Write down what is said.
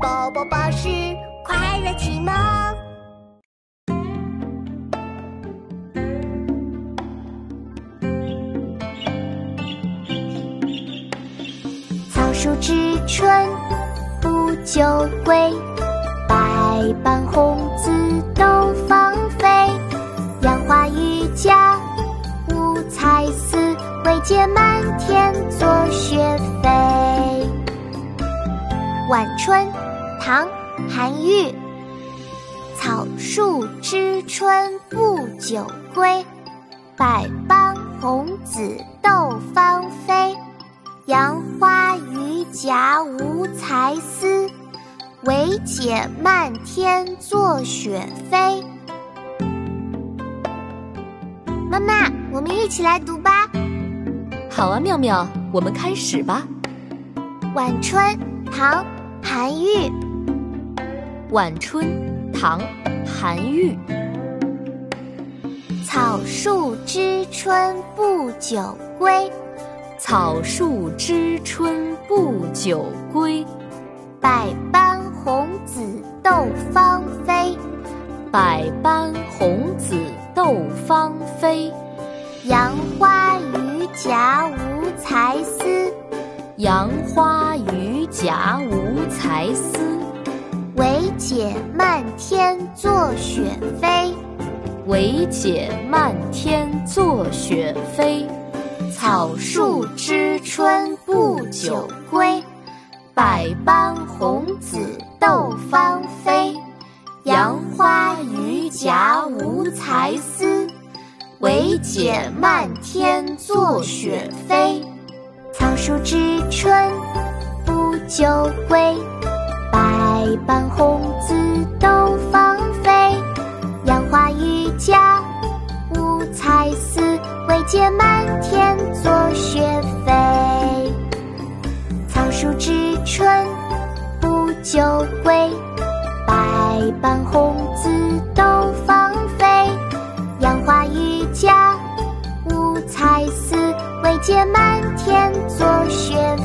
宝宝巴士快乐启蒙。草树知春不久归，百般红紫都芳菲。杨花榆荚五彩丝，惟解满天作雪飞。《晚春》唐·韩愈。草树知春不久归，百般红紫斗芳菲。杨花榆荚无才思，惟解漫天作雪飞。妈妈，我们一起来读吧。好啊，妙妙，我们开始吧。《晚春》唐·韩愈。晚春，唐·韩愈。草树知春不久归。草树知春不久归，百般红紫斗芳菲。百般红紫斗芳菲。杨花榆荚无才丝。杨花榆荚无才丝，唯解漫天作雪飞。唯解漫天作雪飞。草树知春不久归，百般红紫斗芳菲。杨花榆荚无才思，惟解漫天作雪飞。草树知春不久归，百般红紫斗芳菲。杨花榆荚无才丝，惟解满天作雪飞。草树知春不久归，百般红紫斗芳菲。杨花榆荚无才丝，惟解满天作雪飞。